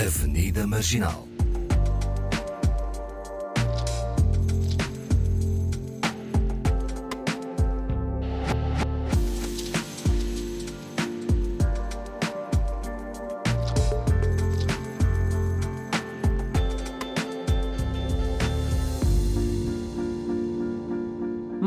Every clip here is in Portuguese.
Avenida Marginal.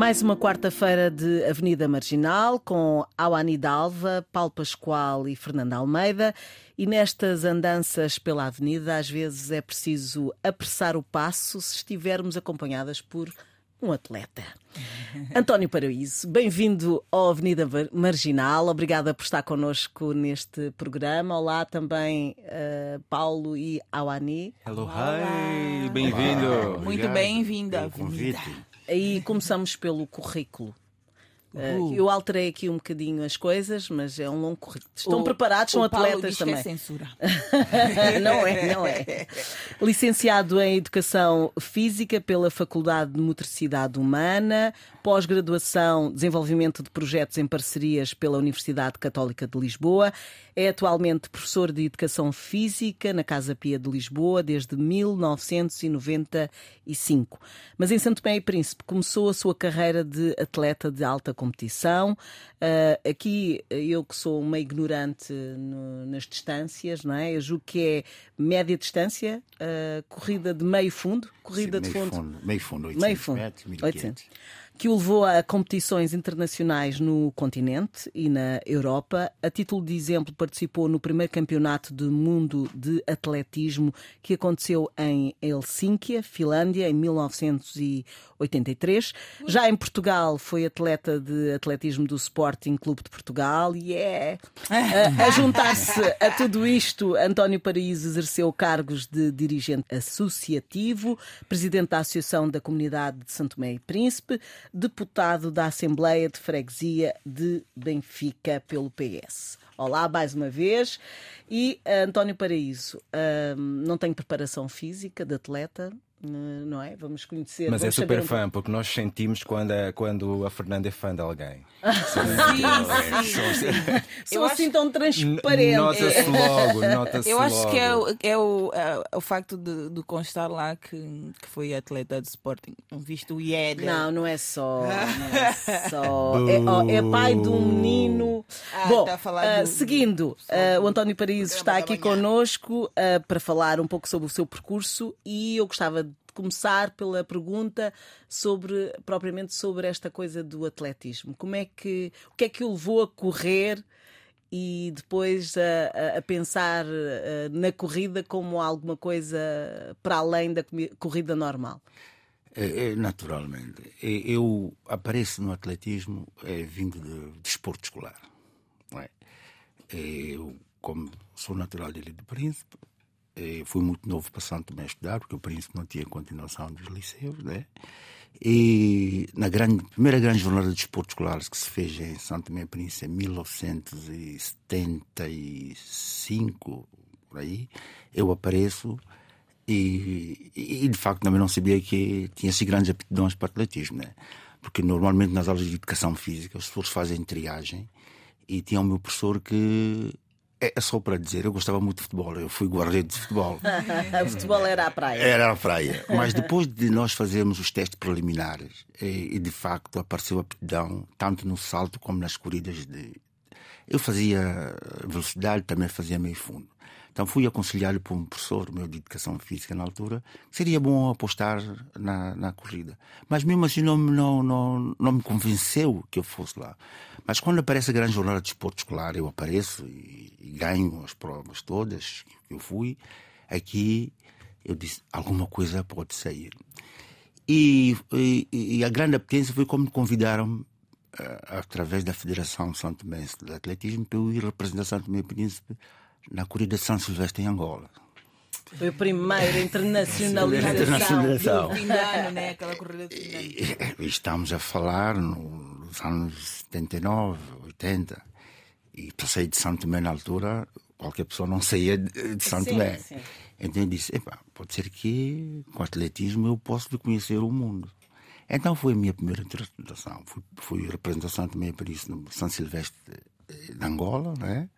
Mais uma quarta-feira de Avenida Marginal com Awani Dalva, Paulo Pascoal e Fernanda Almeida. E nestas andanças pela Avenida, às vezes é preciso apressar o passo se estivermos acompanhadas por um atleta. António Paraíso, bem-vindo ao Avenida Marginal. Obrigada por estar connosco neste programa. Olá também uh, Paulo e Awani. Hello, hi, bem-vindo. Muito bem-vinda. Aí começamos pelo currículo. Uh, eu alterei aqui um bocadinho as coisas, mas é um longo currículo. Estão o, preparados, são atletas diz também. Que é censura. não é, não é. Licenciado em Educação Física pela Faculdade de Motricidade Humana, pós-graduação Desenvolvimento de Projetos em Parcerias pela Universidade Católica de Lisboa. É atualmente professor de Educação Física na Casa Pia de Lisboa desde 1995. Mas em Santo Tomé e Príncipe começou a sua carreira de atleta de alta competição. Uh, aqui, eu que sou uma ignorante no, nas distâncias, não é? Eu julgo que é média distância, uh, corrida de meio fundo, corrida Sim, de meio fundo. fundo. Meio fundo, 800 Meio fundo, metros, 1500. 800. Que o levou a competições internacionais no continente e na Europa. A título de exemplo, participou no primeiro campeonato do mundo de atletismo que aconteceu em Helsínquia, Finlândia, em 1983. Já em Portugal, foi atleta de atletismo do Sporting Clube de Portugal e é. A, a juntar-se a tudo isto, António Paraíso exerceu cargos de dirigente associativo, presidente da Associação da Comunidade de Santo Tomé e Príncipe, deputado da Assembleia de Freguesia de Benfica pelo PS. Olá, mais uma vez. E uh, António Paraíso, uh, não tem preparação física de atleta, não é? Vamos conhecer. Mas é vamos super saber um fã, porque nós sentimos quando a, quando a Fernanda é fã de alguém. São assim tão transparentes. Nota-se logo, nota-se Eu acho logo. que é, o, é o, é o facto de, de constar lá que, que foi atleta de Sporting. Visto o IED. Não, não é só. Não é, só. É, é pai de um menino. Ah, Bom, tá a falar ah, do- seguindo, ah, o António Paraíso está aqui manhã. connosco ah, para falar um pouco sobre o seu percurso e eu gostava de começar pela pergunta sobre propriamente sobre esta coisa do atletismo. Como é que o que é que o levou a correr e depois a, a- pensar ah, na corrida como alguma coisa para além da corrida normal? É, é, naturalmente. É, Eu apareço no atletismo é, vindo de desporto escolar. É, Eu, como sou natural de Ilha do Príncipe, é, fui muito novo para Santo Tomé estudar, porque o Príncipe não tinha continuação dos liceus. Né? E na grande, primeira grande jornada de desporto escolar que se fez em Santo Tomé Príncipe em 1975, por aí, eu apareço e, e, de facto também não sabia que tinha assim grandes aptidões para atletismo, né? Porque normalmente nas aulas de educação física os professores fazem triagem e tinha o meu professor que é é só para dizer, eu gostava muito de futebol, eu fui guarda-redes de futebol. o futebol era a praia. Era a praia. Mas depois de nós fazermos os testes preliminares, e, e de facto apareceu aptidão, tanto no salto como nas corridas de. Eu fazia velocidade, também fazia meio fundo. Então fui aconselhado por um professor meu de educação física na altura que seria bom apostar na, na corrida. Mas mesmo assim não, não, não, não me convenceu que eu fosse lá. Mas quando aparece a grande jornada de desporto escolar, eu apareço e, e ganho as provas todas que eu fui. Aqui eu disse, alguma coisa pode sair. E, e, e a grande apetência foi como me convidaram eh, através da Federação Santo Mense de Atletismo para eu ir representar Santo e Príncipe na corrida de São Silvestre em Angola. Foi a primeira internacionalização. Internacionalização. Ano, né? Aquela corrida estamos a falar no- nos anos 79, 80. E para sair de Santo Tomé na altura, qualquer pessoa não saía de Sim, Tomé. sim. Então eu disse: pode ser que com atletismo eu possa conhecer o mundo. Então foi a minha primeira representação. Fui, fui representação também para isso no São Silvestre de Angola, né?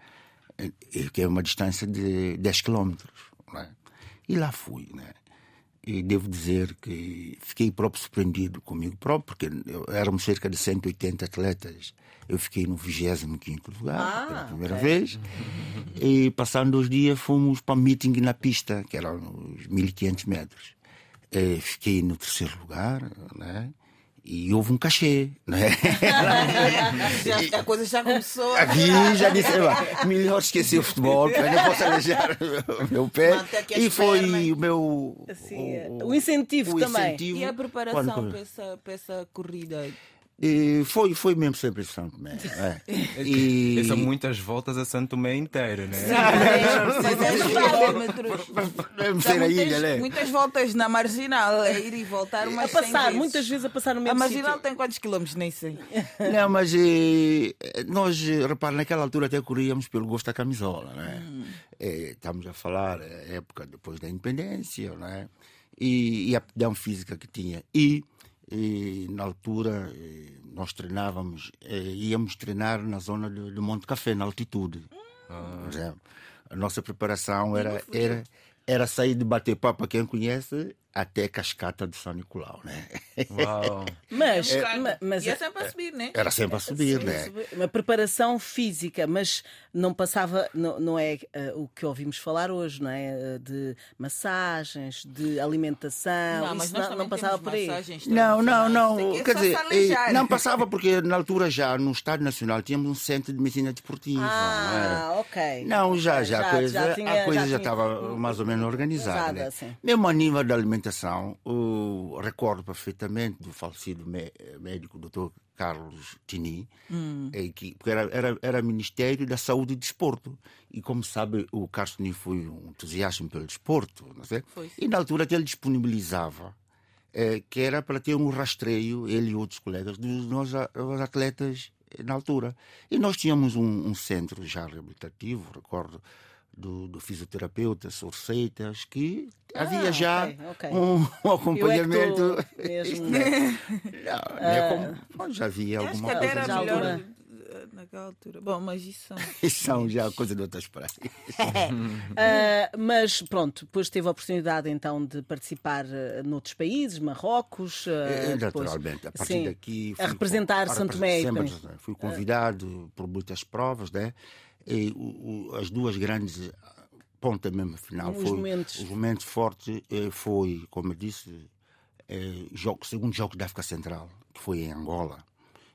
E- que é uma distância de 10 quilómetros. Né? E lá fui. Né? E devo dizer que fiquei próprio surpreendido comigo próprio, porque eu, éramos cerca de 180 atletas. Eu fiquei no 25 lugar Ah, pela primeira vez. E passando dois dias fomos para um meeting na pista, que era uns 1500 metros. Eh, fiquei no terceiro lugar, né? E houve um cachê, né? Já, a coisa já começou. Aqui já disse, "Epá, melhor esquecer o futebol, porque eu não posso aleijar o meu pé. As E foi pernas. o meu. Assim, o incentivo também. incentivo. E a preparação Quando- para essa, para essa corrida? E foi, foi mesmo sempre em Santo Tomé. é. E... E são muitas voltas a Santo Tomé inteiro, né? Vamos Dá ser a muitas, ilha, né? muitas voltas na marginal, a ir e voltar, A mas passar, muitas vezes a passar no A mesmo marginal sítio. tem quantos quilómetros? Nem sei. Não, mas eh, nós, repara, naquela altura até corríamos pelo gosto da camisola, né? Hum. Eh, estamos a falar eh, época depois da independência, né? E, e a aptidão física que tinha. E, eh, na altura eh, nós treinávamos, eh, íamos treinar na zona de, de Monte Café, na altitude. Exemplo. A nossa preparação era, era, era sair de bater papo, para quem conhece, até Cascata de São Nicolau, né? Uau! Mas, É. ma- mas e é sempre a subir, né? Era sempre a subir, né? uma preparação física, mas não passava, não, não é eh, o que ouvimos falar hoje, não é? Eh, De massagens, de alimentação, isso não, não passava por aí. Não, não, não. Que Quer dizer, eh, não passava porque na altura já no Estado Nacional tínhamos um centro de medicina desportiva. Ah, não é? ok. Não, já, já, já- a coisa, já tinha- a coisa já já tinha- estava mais ou menos organizada. Organizada, né? sim. Mesmo a nível da alimentação, o, recordo perfeitamente do falecido mé- médico Dr. Carlos Tini, Hum. que porque era, era, era Ministério da Saúde e Desporto. E como sabe, o Carlos Tini foi um entusiasta pelo desporto. Não sei? Foi. E na altura que ele disponibilizava eh, que era para ter um rastreio, ele e outros colegas, dos nossos atletas na altura. E nós tínhamos um, um centro já reabilitativo, recordo, do, do fisioterapeuta, Sorceitas, que havia Ah, já ok, ok. Um, um Eu é que acompanhamento. tô mesmo- Não, é como- bom, já havia Acho que alguma coisa. era melhor altura. eh, naquela altura. Bom, mas isso são. Isso são já coisa de outras praias. Ah, mas pronto, depois teve a oportunidade então de participar ah, noutros países, Marrocos. ah, Eh, depois- Naturalmente, a partir Sim, daqui. a fui representar com- a Santo Tomé representar. Fui convidado por muitas provas, né? O- o- as duas grandes pontas mesmo final Os foi momentos. os momentos fortes eh, foi, como eu disse, eh, jogo, segundo jogo da África Central, que foi em Angola,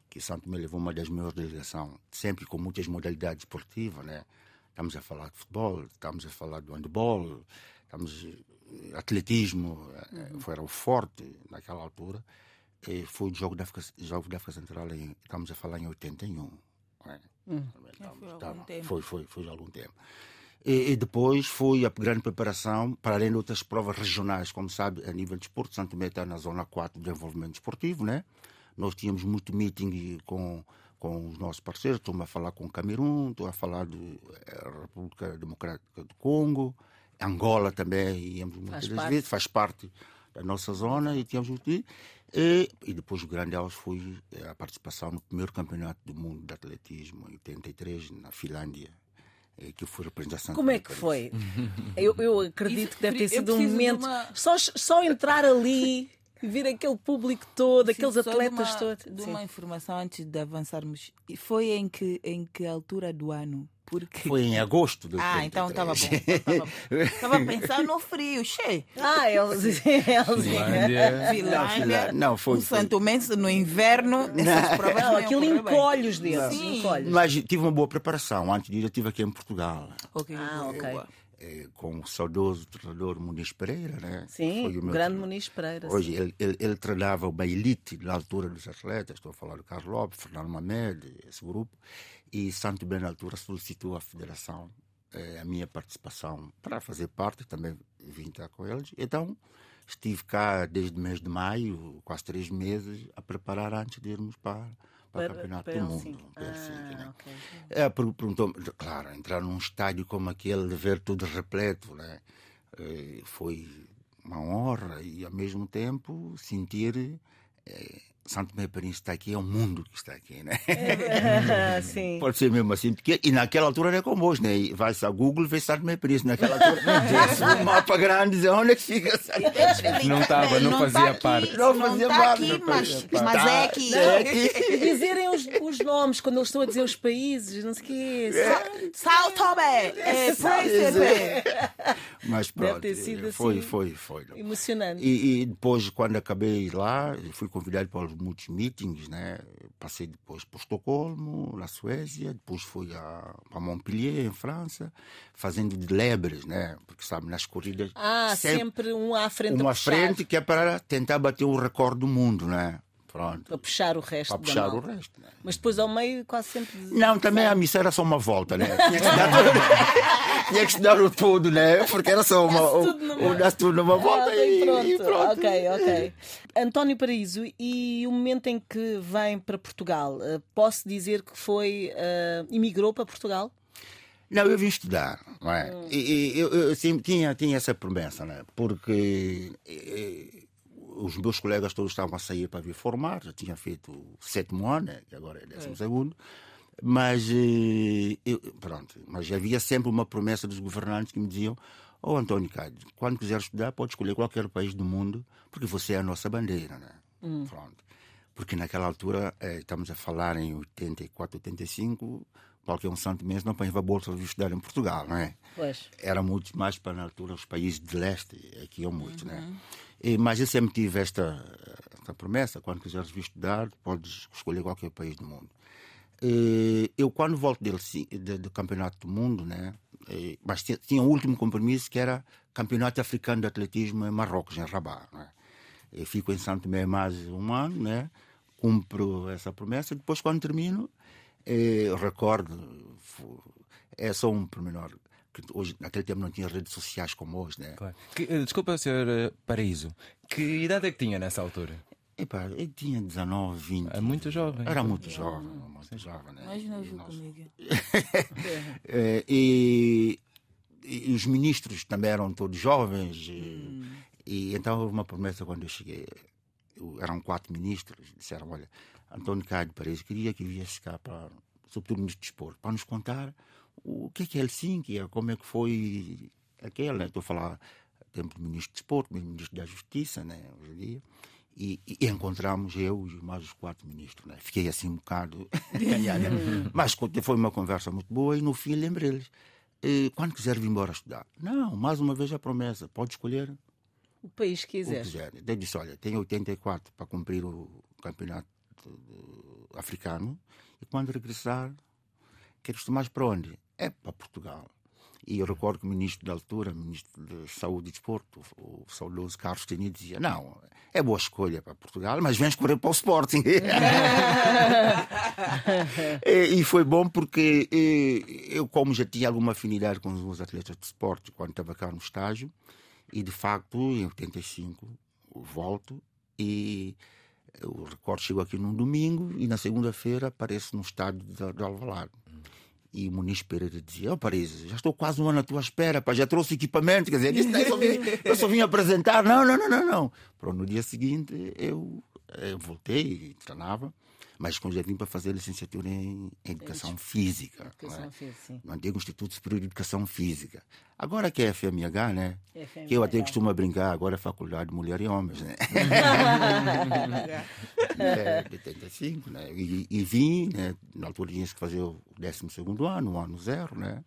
que Santo Tomé levou uma das maiores delegações, sempre com muitas modalidades esportivas, né? Estamos a falar de futebol, estamos a falar do handball, estamos eh, atletismo, eh, Uhum. foi era o forte naquela altura. Foi o jogo da África, jogo da África Central, em, estamos a falar em 81. né? Hum. Foi há estamos- algum tempo. foi, foi, foi há algum tempo. E, e depois foi a grande preparação, para além de outras provas regionais, como sabe, a nível de esporte. Santo Tomé está na zona 4 de desenvolvimento esportivo, né? Nós tínhamos muito meeting com, com os nossos parceiros. Estou a falar com o Camerun, estou a falar da República Democrática do Congo, Angola também, íamos muitas parte. vezes, faz parte da nossa zona e tínhamos muito. E, e depois o grande auge foi eh, a participação no primeiro campeonato do mundo de atletismo, em 83, na Finlândia, eh, que foi representação. Como é que foi? Eu, eu acredito Isso- que deve ter sido um momento. uma- Só, só entrar ali, ver aquele público todo, aqueles Sim, só atletas todos. De uma informação antes de avançarmos. E Foi em que, em que altura do ano? Porque. Foi em agosto de Ah, então estava bom. 83. Estava a pensar no frio, cheio. Ah, eles. eles Finlândia. Finlândia, Não, foi- o Santo Mense no inverno, essas provas Não, não, aquilo encolhe os dedos. Mas tive uma boa preparação. Antes de ir, eu estive aqui em Portugal, Ok, Ah, ok. boa. Eh, com o saudoso treinador Muniz Pereira, né? Sim, o meu grande. Muniz Pereira. Hoje ele, ele, ele treinava uma elite na altura dos atletas, estou a falar do Carlos Lopes, Fernando Mamed, esse grupo, e Santo Bem na altura solicitou à federação eh, a minha participação para fazer parte, também vim estar com eles. Então estive cá desde o mês de maio, quase três meses, a preparar antes de irmos para, para, o Campeonato para do. Mundo. para Helsinki, né? Ah, ok. É, per- perguntou claro, entrar num estádio como aquele, ver tudo repleto, né? Eh, foi uma honra e, ao mesmo tempo, sentir Santo Meio Paris está aqui, é o mundo que está aqui, né? Sim. Pode ser mesmo assim, porque, e naquela altura era como hoje, né? Vai-se a Google, vê Santo Meio Paris. Naquela altura, tem-se um mapa grande, dizer onde é que fica. Não estava, não, fazia tá aqui, parte. Não Não fazia tá parte, aqui, não mas, fazia parte. mas é aqui. É aqui. E dizerem os, os nomes, quando eles estão a dizer os países, não sei o quê. Sao Tomé, é Príncipe. Mas pronto, sido foi, assim. foi, foi. Emocionante. E, e depois, quando acabei lá, fui convidado para muitos meetings, né? Passei depois por Estocolmo, na Suécia, depois fui a, para Montpellier, em França, fazendo de lebres, né? Porque, sabe, nas corridas... Ah, sempre um à frente Uma à frente que é para tentar bater o recorde do mundo, né? Pronto. para puxar o resto Para puxar o resto, né? Mas depois ao meio quase sempre. Não, também a missão era só uma volta, né? Tinha que estudar tudo, Tinha que estudar o tudo, né? Porque era só uma. O- Dá-se tudo numa volta Ah, e, pronto. e pronto. Ok, ok. António Paraíso, e o momento em que vem para Portugal, eh, posso dizer que foi. eh, imigrou para Portugal? Não, eu vim estudar, não é? Hum. E, e eu, eu sempre tinha, tinha essa promessa, né? Porque eh, os meus colegas todos estavam a sair para vir formar, já tinha feito o sétimo ano, né? que agora é décimo segundo. Mas, eh, eu, pronto, mas havia sempre uma promessa dos governantes que me diziam: Oh, António Cádio, quando quiser estudar, pode escolher qualquer país do mundo, porque você é a nossa bandeira, né? Pronto. Porque naquela altura, eh, estamos a falar em 84, 85, qualquer um santo mês não apanhava bolsa de estudar em Portugal, não é? Pois. Era muito mais para na altura os países de leste, aqui é muito, né? Mas eu sempre tive esta, esta promessa: quando quiseres vir estudar, podes escolher qualquer país do mundo. Eu, quando volto dele, de- do Campeonato do Mundo, né? mas tinha, tinha um último compromisso que era Campeonato Africano de Atletismo em Marrocos, em Rabat. Né? Eu fico em Santo Tomé mais um ano, né? cumpro essa promessa. Depois, quando termino, eh, recordo, é só um pormenor, que hoje, naquele tempo não tinha redes sociais como hoje, né? Claro. Que- eh, desculpa, Sr. eh, Paraíso. Que idade é que tinha nessa altura? Epá, eu tinha 19, 20. É muito jovem. Era muito jovem, muito jovem, né? Mais novo E nós- comigo. Eh, e, e os ministros também eram todos jovens. E, e então houve uma promessa quando eu cheguei. Eu- eram quatro ministros. Disseram: Olha, António Cádio Paredes queria que viesse cá, para, sobretudo o ministro do Desporto, para nos contar o que é que é Helsinki, como é que foi aquele. Né? Estou a falar tempo do ministro do Desporto, ministro da Justiça, né? hoje em dia. E, e encontramos eu e mais os quatro ministros. Né? Fiquei assim um bocado ganhado. Mas foi uma conversa muito boa e no fim lembrei-lhes. eh, Quando quiser vir embora estudar. Não, mais uma vez a promessa. Pode escolher O país que o que quiser. quiser. Eu disse, olha, tenho 84 para cumprir o campeonato africano e quando regressar, quero estudar mais para onde? É para Portugal. E eu recordo que o ministro da altura, o ministro de Saúde e Desporto, o saudoso Carlos Tini, dizia: Não, é boa escolha para Portugal, mas vens correr para o Sporting. e, foi bom porque eu, como já tinha alguma afinidade com os atletas de esporte quando estava cá no estágio, e de facto, em 85, eu volto e o recordo chegou aqui num domingo e na segunda-feira apareço no estádio de, de Alvalade. E o Muniz Pereira dizia: Ó oh, Paris, já estou quase um ano à tua espera, pá, já trouxe equipamento. Quer dizer, isso, eu, só vim, eu só vim apresentar. Não, não, não, não, não. Pronto, no dia seguinte eu, eu voltei e treinava, mas quando já vim para fazer licenciatura em, em Educação Física. não é? Educação física, no antigo Instituto Superior de Educação Física. Agora que é FMH, né? FMH. Que eu até costumo brincar, agora é Faculdade de Mulher e Homens, né? é, de 85, né? E, e vim, né? Na altura tinha que fazer o 12 ano, o ano zero, né?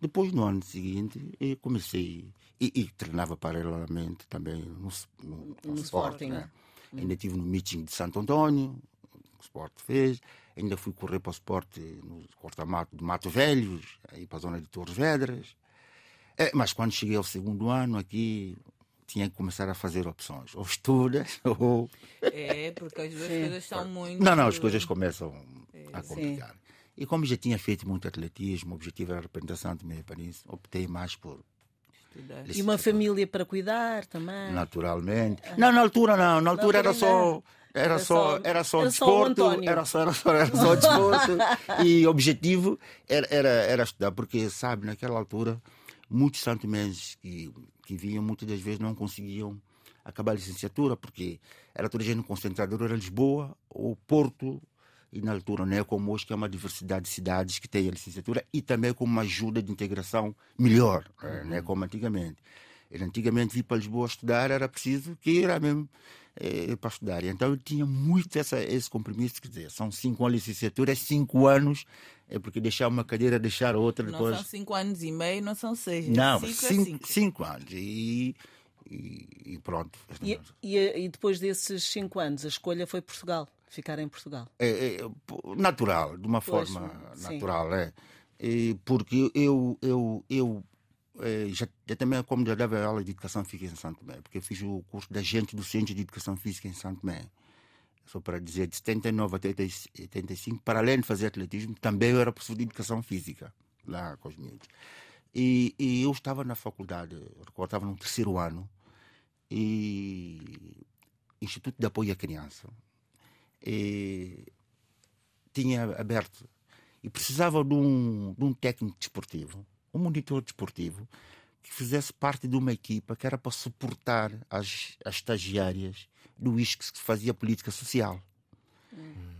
Depois, no ano seguinte, eu comecei e, e treinava paralelamente também no, no, no, No Sporting, né? né? Ainda estive no meeting de Santo Antônio, o Sport fez. Ainda fui correr para o Sport no corta-mato de Mato Velhos, aí para a zona de Torres Vedras. É, mas quando cheguei ao segundo ano aqui, tinha que começar a fazer opções. Ou estudas, ou. É, porque as duas coisas estão muito. Não, não, as coisas começam a complicar. E como já tinha feito muito atletismo, o objetivo era a representação de meio Paris, optei mais por. estudar. E uma família para cuidar também. Naturalmente. Não, na altura não. Na altura era só. Era Era só, era só era desporto, era só, era só, era só desporto. E objetivo era, era, era estudar, porque sabe, naquela altura, muitos santomenses que, que vinham muitas das vezes não conseguiam acabar a licenciatura, porque era toda gente concentradora, era Lisboa, ou Porto, e na altura, né, como hoje, que é uma diversidade de cidades que tem a licenciatura e também com uma ajuda de integração melhor, né, como antigamente. Ele antigamente vir para Lisboa estudar era preciso que era mesmo eh, para estudar. Então eu tinha muito essa, esse compromisso, quer dizer, são cinco anos de licenciatura, é cinco anos, é porque deixar uma cadeira, deixar outra Não depois. são cinco anos e meio, não são seis. Não, cinco, é cinco, cinco. cinco anos. E, e, e pronto. E, e, e depois desses cinco anos, a escolha foi Portugal, ficar em Portugal. É, é, natural, de uma Pois, forma sim. natural, é. E porque eu, eu, eu eh, já, já também, como já dava aula de educação física em Santo Tomé, porque eu fiz o curso de agente do Centro de Educação Física em Santo Tomé. Só para dizer, de 79 até 85, para além de fazer atletismo, também eu era professor de educação física, lá com os miúdos. E, e eu estava na faculdade, recordo, estava no terceiro ano, e Instituto de Apoio à Criança. E tinha aberto e precisava de um, de um técnico desportivo, um monitor desportivo, que fizesse parte de uma equipa que era para suportar as, as estagiárias do ISCS que fazia política social.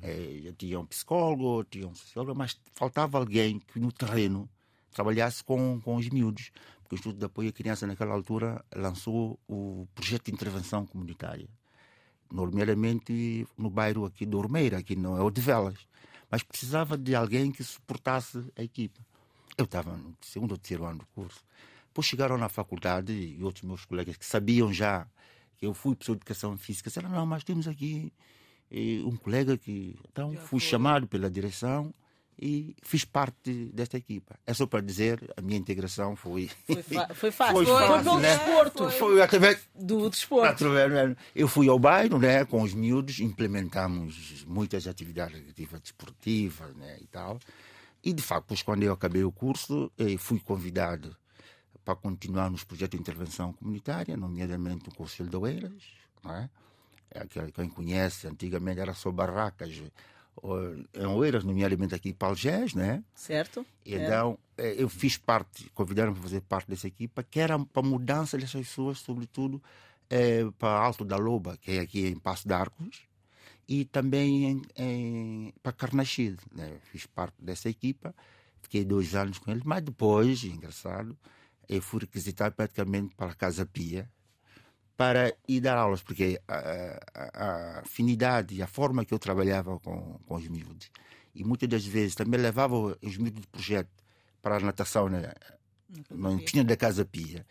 É, eu tinha um psicólogo, tinha um sociólogo, mas faltava alguém que no terreno trabalhasse com, com os miúdos. Porque o Instituto de Apoio à Criança, naquela altura, lançou o projeto de intervenção comunitária nomeadamente no bairro aqui do Ormeira, aqui não é o de Velas. Mas precisava de alguém que suportasse a equipa. Eu estava no segundo ou terceiro ano do curso. Depois chegaram na faculdade e outros meus colegas que sabiam já que eu fui professor de educação física disseram: não, mas temos aqui eh, um colega que. Então Já fui foi. chamado pela direção e fiz parte desta equipa. É só para dizer, a minha integração foi. Foi, foi fácil. Foi Foi, fácil, pelo né? desporto. foi através Do desporto. Através- Eu fui ao bairro né, com os miúdos, implementamos muitas atividades recreativas desportivas né, e tal. E, de facto, depois, quando eu acabei o curso, eh, fui convidado para continuar nos projetos de intervenção comunitária, nomeadamente o Conselho de Oeiras. Não é? É aquele que quem conhece, antigamente era só barracas ou, em Oeiras, nomeadamente aqui para Algés, né? Certo? É. Então, eh, eu fiz parte, convidaram para fazer parte dessa equipa, que era para a mudança dessas pessoas, sobretudo eh, para Alto da Loba, que é aqui em Passo de Arcos, e também em, em, para Carnaxide. Né? Fiz parte dessa equipa, fiquei dois anos com eles, mas depois, engraçado, eu fui requisitado praticamente para a Casa Pia para ir dar aulas, porque a, a- a afinidade e a forma que eu trabalhava com, com os miúdos, e muitas das vezes também levava os miúdos de projeto para a natação né? na piscina da Casa Pia.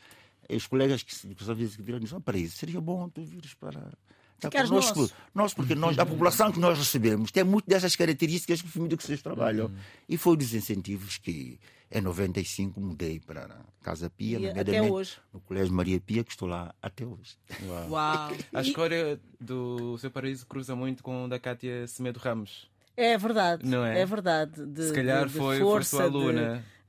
E os colegas que que viram disseram, para isso, seria bom tu vires para... Ficares connosco." nosso. Nós, porque nós, a população que nós recebemos tem muito dessas características que os miúdos que vocês trabalham. E foi um dos incentivos que em 95 mudei para a Casa Pia, E até hoje. no Colégio Maria Pia, que estou lá até hoje. Uau. Uau. A história do seu paraíso cruza muito com o da Cátia Semedo Ramos. É verdade. Não é? verdade. De, Se calhar de- de foi, foi força, sua de-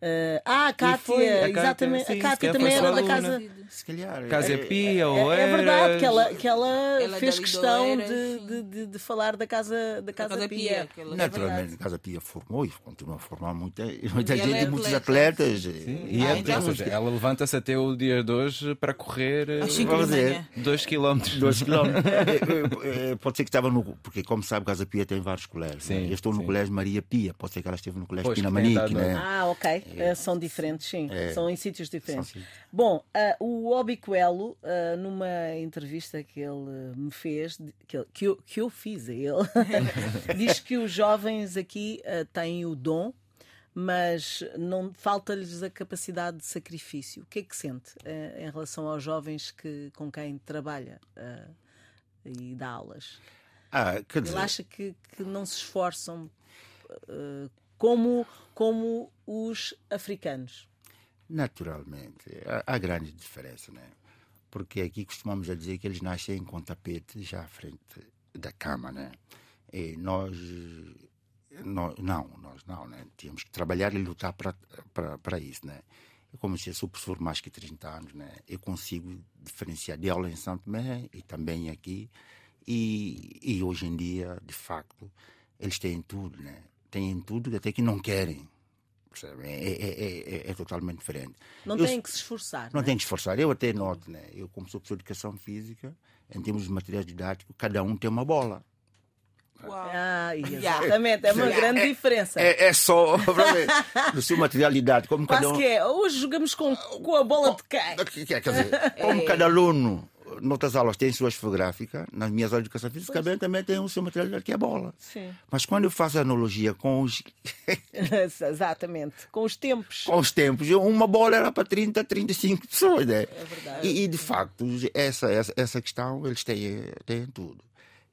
Eh, ah, a Cátia, foi a Cátia, exatamente. sim, a Cátia também era da casa. Se calhar. Casa é- Pia, É, ou é verdade que ela, que ela, Ela fez questão Oeiras, de, de, de- de falar da Casa, da casa, Casa Pia. Pia, É Naturalmente, verdade. a Casa Pia formou e continua a formar muita, muita ela gente, é muitos atleta. atletas. Sim, e Ah, é, então- seja, ela levanta-se até o dia de hoje para correr Às eh, cinco Vamos da ver. manhã. dois quilómetros. Dois quilómetros. É, é, é, pode ser que estava no. Porque, como sabe, Casa Pia tem vários colégios. Sim, né? Eu estou no sim. colégio Maria Pia. Pode ser que ela esteve no colégio Pois, Pina Manique, né? Ah, ok. Eh, são diferentes, sim. É. São em sítios diferentes. São. Bom, ah, o Obi Coelho, ah, numa entrevista que ele me fez, que, ele- que eu, que eu fiz a ele, diz que os jovens aqui ah, têm o dom, mas não falta-lhes a capacidade de sacrifício. O que é que sente em relação aos jovens que, com quem trabalha e dá aulas? Ah, dizer, Ele acha que, que não se esforçam como, como os africanos. naturalmente, há, há grande diferença, né? Porque aqui costumamos a dizer que eles nascem com tapete já à frente da cama, né? E nós. nós não, nós não, né? Tínhamos que trabalhar e lutar para- isso, né? Eu, como disse, eu sou professor mais que 30 anos, né? Eu consigo diferenciar de aula em Santo Tomé e também aqui. E, e hoje em dia, de facto, eles têm tudo, né? Têm tudo até que não querem. É, é, é, é totalmente diferente. Não Eu- têm que se esforçar. Não é? tem que esforçar. Eu até noto, né? Eu, como sou professor de educação física, em termos de material didático, cada um tem uma bola. Uau. Ah, exatamente, é uma grande diferença. É, é só no seu material didático, como cada Quase um. que é. Hoje jogamos com, com a bola de quem? Quer quer dizer, como cada aluno, noutras aulas, tem suas fotográficas, nas minhas aulas de educação física também, também tem o seu material que é a bola. Sim. Mas quando eu faço a analogia com os, Exatamente. Com os tempos. com os tempos, uma bola era para 30, 35 pessoas. Né? É verdade. E, e, de facto, essa, essa, essa questão eles têm, têm tudo.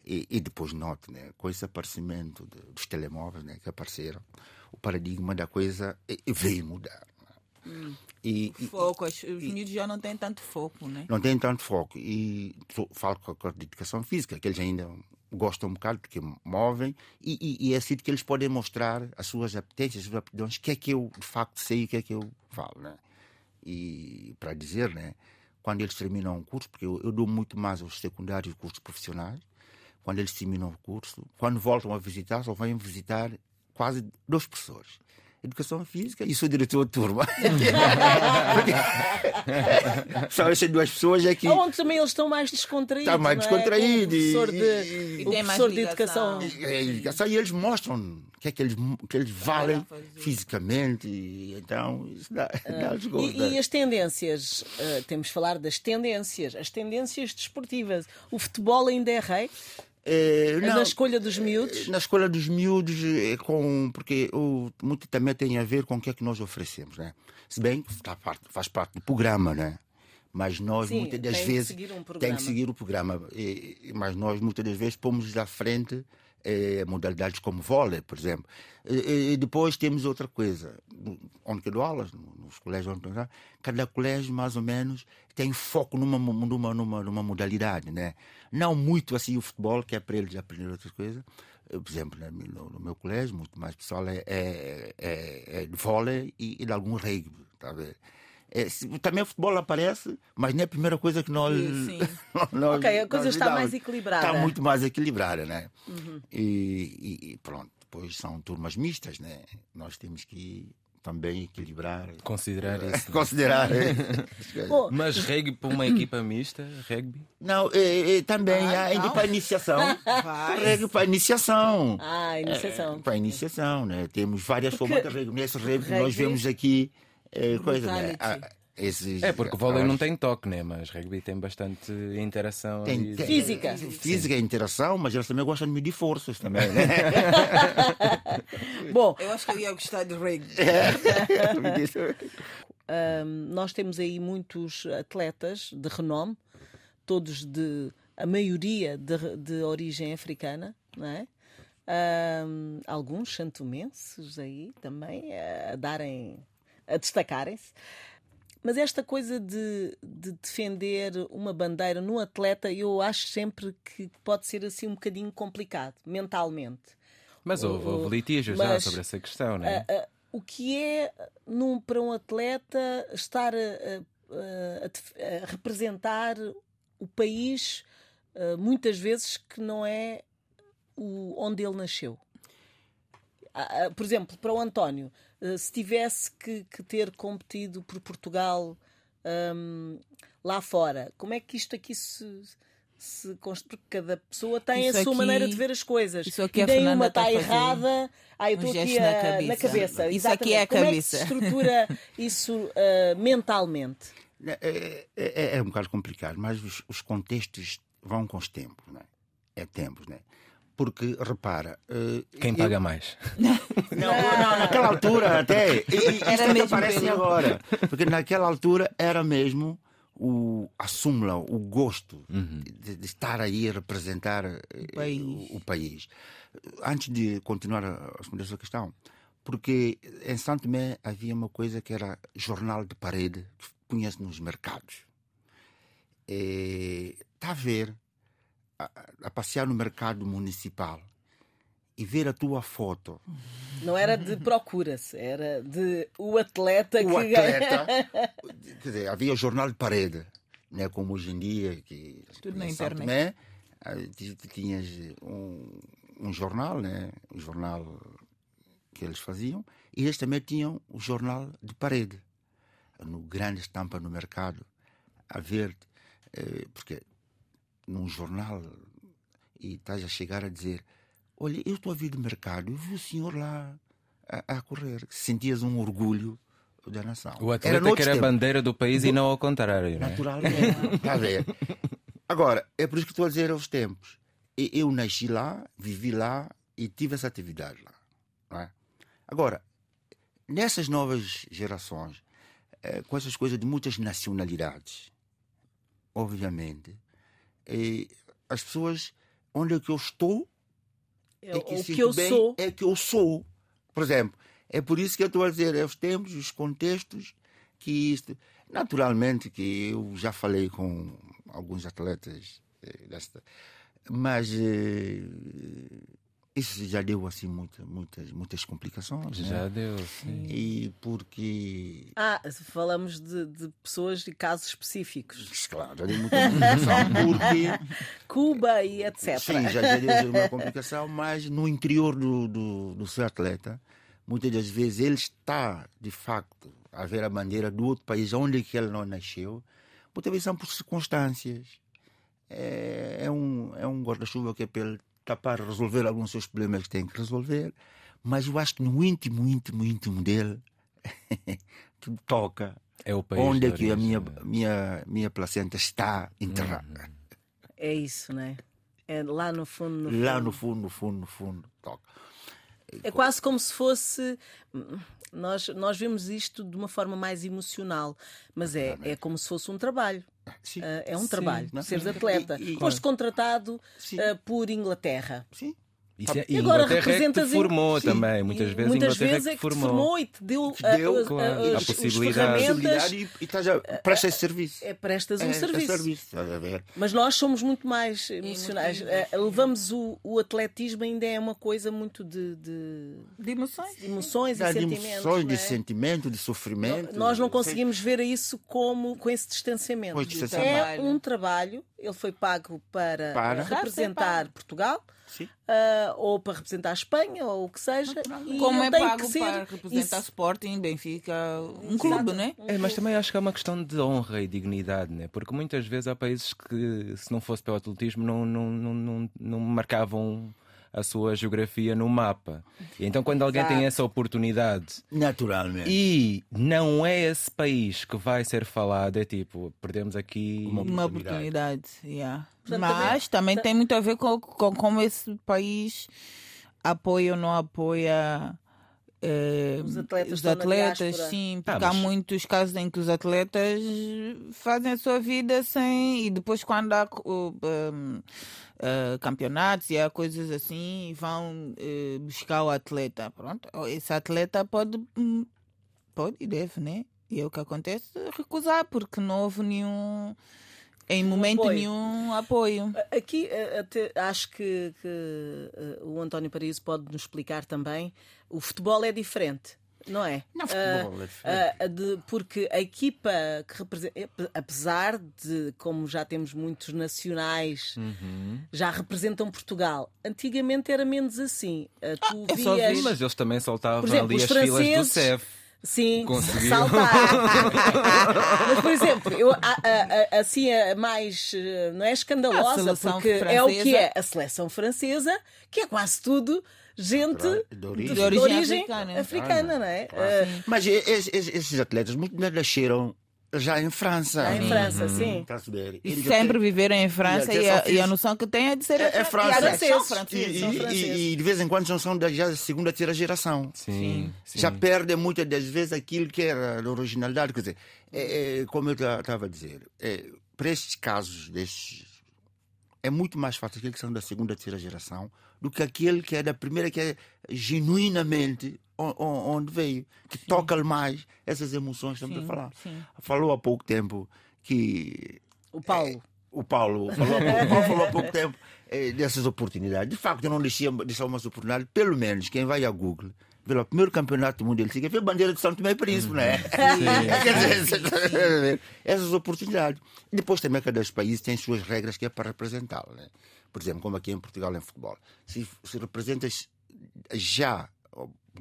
E, e depois note, né, com esse aparecimento de- dos telemóveis né, que apareceram, o paradigma da coisa eh, veio mudar. né? E, e- Foco, os, os miúdos já não têm tanto foco, né? não tem tanto foco. E falo com a a de educação física, que eles ainda gostam um bocado, porque movem, e, e, e é assim que eles podem mostrar as suas apetências, as suas aptidões, o que é que eu de facto sei e o que é que eu falo. Né? E para dizer, né, quando eles terminam o curso, porque eu, eu dou muito mais aos secundários cursos profissionais, quando eles terminam o curso, quando voltam a visitar, só vêm visitar quase dois professores. Educação física e sou diretor de turma. São essas duas pessoas é que. Onde também eles estão mais descontraídos. Está mais não é? descontraído O professor e- de, e- o professor de educação. É, educação, e eles mostram o que é que eles, que eles valem fazer. fisicamente. E, então, isso dá, dá-lhes gosto. E, e as tendências, eh, temos de falar das tendências, as tendências desportivas. O futebol ainda é rei É, na escolha dos miúdos. Na escolha dos miúdos, é com, porque o, muito também tem a ver com o que é que nós oferecemos. Né? Se bem que faz parte, do programa, né? mas nós Sim, muitas das que vezes seguir um tem que seguir o programa. E- mas nós muitas das vezes pomos à frente eh, modalidades como vôlei, por exemplo. E, e- depois temos outra coisa. Onde que eu dou aulas, nos colégios onde eu cada colégio mais ou menos tem foco numa, numa, numa, numa modalidade. Né? Não muito assim o futebol, que é para eles aprender outras coisas. Por exemplo, né, no, no meu colégio, muito mais pessoal é, é, é, é de vôlei e, e de algum rugby. Tá a ver? É, se- também o futebol aparece, mas não é a primeira coisa que nós. Sim. nós- Ok, a coisa está lidamos. mais equilibrada. Uhum. Está muito mais equilibrada, né? E, e- e pronto, depois são turmas mistas, né? Nós temos que também equilibrar, Considerar isso. considerar. Bom, Mas rugby para uma equipa mista, rugby? Não, é, é, também Ah, há ainda não. para a iniciação. Regra para a iniciação. ah, iniciação. Para a iniciação, né? Temos várias Porque- formas de regra. Nesse regra que nós vemos aqui, é, coisa, né? Ah, esses- É, porque o vôlei não tem toque, né? Mas rugby tem bastante interação. Tem, e- tem- Física. Física e interação, mas eles também gostam de medir forças também, né? Bom, Eu acho que eu ia gostar de rugby. hum, nós temos aí muitos atletas de renome, todos de. a maioria de, de origem africana, não é? Alguns santomenses aí também eh, a darem. A destacarem-se. Mas esta coisa de, de defender uma bandeira num atleta, eu acho sempre que pode ser assim um bocadinho complicado, mentalmente. Mas houve, houve litígios já Mas, sobre essa questão? Ah, ah, o que é num, para um atleta estar a, a- representar o país ah, muitas vezes que não é o, onde ele nasceu? Ah, ah, por exemplo, para o António, ah, se tivesse que, que ter competido por Portugal ahm, lá fora, como é que isto aqui se. Se porque cada pessoa tem Isso a sua aqui- maneira de ver as coisas. isso aqui e a nenhuma Fernanda está tá a errada. Ah, eu um estou aqui gesto na a- cabeça. na cabeça. Isso aqui é a exatamente. Como cabeça. É que se estrutura isso ah, mentalmente? É, é- é um bocado complicado, mas os, os contextos vão com os tempos, né? É tempos, né? Porque, repara. eh, Quem eu- paga mais? Não, não, naquela altura até. E, e isto Era é que aparece agora. Porque naquela altura era mesmo o, a súmula, o gosto de, de estar aí a representar eh, país. o, o país. Antes de continuar a responder a sua questão, porque em Santo Tomé havia uma coisa que era jornal de parede, que punha-se nos mercados. Está a ver, a, a passear no mercado municipal e ver a tua foto Não era de procura-se, era de o atleta o que atleta. quer dizer, havia o jornal de parede, né, como hoje em dia. Que, Tudo na São internet. Tomé, ah, ti- ti- tinhas um, um jornal, né, um jornal que eles faziam, E eles também tinham o jornal de parede, no grande estampa no mercado, a ver, eh, porque num jornal, e estás a chegar a dizer: Olha, eu estou a vir do mercado, eu vi o senhor lá a, a correr. Sentias um orgulho da nação. O atleta que era a bandeira do país e não ao contrário. É? Naturalmente. Está a ver? Agora, é por isso que estou a dizer aos tempos. Eu nasci lá, vivi lá e tive essa atividade lá. é? Agora, nessas novas gerações, eh, com essas coisas de muitas nacionalidades, obviamente, eh, as pessoas, onde é que eu estou, É é que, o que eu bem, sou. é que eu sou. Por exemplo, é por isso que eu estou a dizer, é os tempos, os contextos, que isto. Naturalmente que eu já falei com alguns atletas eh, desta, mas eh, isso já deu assim muita, muitas, muitas complicações. né? Já deu, sim. E porque. Ah, falamos de, de pessoas e casos específicos. Claro, já deu muita complicação, porque. Cuba e etc. Sim, já, já deu uma complicação, mas no interior do, do, do seu atleta, muitas das vezes ele está, de facto, a ver a bandeira do outro país onde que ele não nasceu, muitas vezes são por circunstâncias. É, é um, é um guarda-chuva que é para ele tapar, resolver alguns dos seus problemas que tem que resolver, mas eu acho que no íntimo, íntimo, íntimo dele, tudo toca. É o país. Onde é que a minha, né? minha, minha placenta está enterrada? É isso, né? É lá no fundo. No Lá fundo. no fundo, no fundo, no fundo, toca. É quase como se fosse. Nós, nós vemos isto de uma forma mais emocional, mas é, é como se fosse um trabalho. Sim. Ah, é um Sim. trabalho, Não, seres e- atleta. e- e- Foste contratado ah, por Inglaterra. Sim. Isso é- E e agora Inglaterra é que representas formou Sim. também. Muitas vezes muitas Inglaterra vezes é é que que te te formou. formou e te deu, deu, ah, claro, as- a as possibilidade. ferramentas. Possibilidade e, e estás a prestar esse serviço. É, prestas um É, serviço. é serviço, a? Mas nós somos muito mais emocionais. Emotivas. Eh, levamos o, o atletismo ainda é uma coisa muito de, de- De emoções. de emoções Dá e de sentimentos. emoções, não de é? sentimento, de sofrimento. Nós não Sim. conseguimos ver isso como com esse distanciamento. Com distanciamento. É um trabalho, ele foi pago para, Para. eh, representar Portugal. Ah, ou para representar a Espanha, ou o que seja. E Como é pago que ser para representar isso. Sporting, Benfica, um clube, né? É, mas também acho que é uma questão de honra e dignidade, né? porque muitas vezes há países que, se não fosse pelo atletismo, não, não, não, não, não marcavam a sua geografia no mapa. E então, quando alguém tem Exato. essa oportunidade Naturalmente. e não é esse país que vai ser falado, é tipo, perdemos aqui. Uma Uma oportunidade. oportunidade. yeah. Portanto, Mas também tem muito a ver com, com como esse país apoia ou não apoia. Eh, Os atletas os atletas, sim, Ah, porque há mas- muitos casos em que os atletas fazem a sua vida sem. E depois, quando há uh, um, uh, campeonatos e há coisas assim, vão uh, buscar o atleta. Pronto, esse atleta pode, hum, pode e deve, né? E é o que acontece, recusar, porque não houve nenhum. Em momento apoio. nenhum apoio. Aqui eh, até acho que, que, eh, o António Paraíso pode nos explicar também. O futebol é diferente, não é? Não, futebol é diferente. Ah, de- porque a equipa que representa, apesar de, como já temos muitos nacionais, Uhum. já representam Portugal. Antigamente era menos assim. Ah, tu é só vias. ver. Mas eles também soltavam exemplo, ali as filas do CEF. Sim, Conseguiu. saltar. Mas, por exemplo, eu, a- a- a- assim, a mais eh, não é escandalosa, porque é o que francesa- é a seleção francesa, que é quase tudo gente De origem. de, De origem africana. africana, não é? Eh, Mas esses, esses- atletas muitos nasceram já em França. em França, sim. E sempre viveram em França E a, e a noção que tem é de ser É, é fran- França. e são E- franceses. E, são e- franceses. e de vez em quando já são da já da segunda, terceira geração. Sim, sim. Já perdem muitas das vezes aquilo que era a originalidade. Quer dizer, é, é, como eu estava a dizer, é, para estes casos, destes, é muito mais fácil aquele que são da segunda, terceira geração do que aquele que é da primeira, que é genuinamente onde veio, que toca-lhe mais essas emoções que estamos a Sim, falar. sim. Falou há pouco tempo que O Paulo. o Paulo falou, há pouco- Paulo falou há pouco tempo eh, dessas oportunidades. De facto, eu não deixei deixar umas oportunidades. Pelo menos quem vai a Google, vê lá, o primeiro campeonato mundial, fica vê a bandeira de São Tomé e Príncipe, não é? Quer dizer, essas oportunidades. E depois também cada país tem suas regras que é para representá-lo. Né? Por exemplo, como aqui em Portugal em futebol. Se, se representas já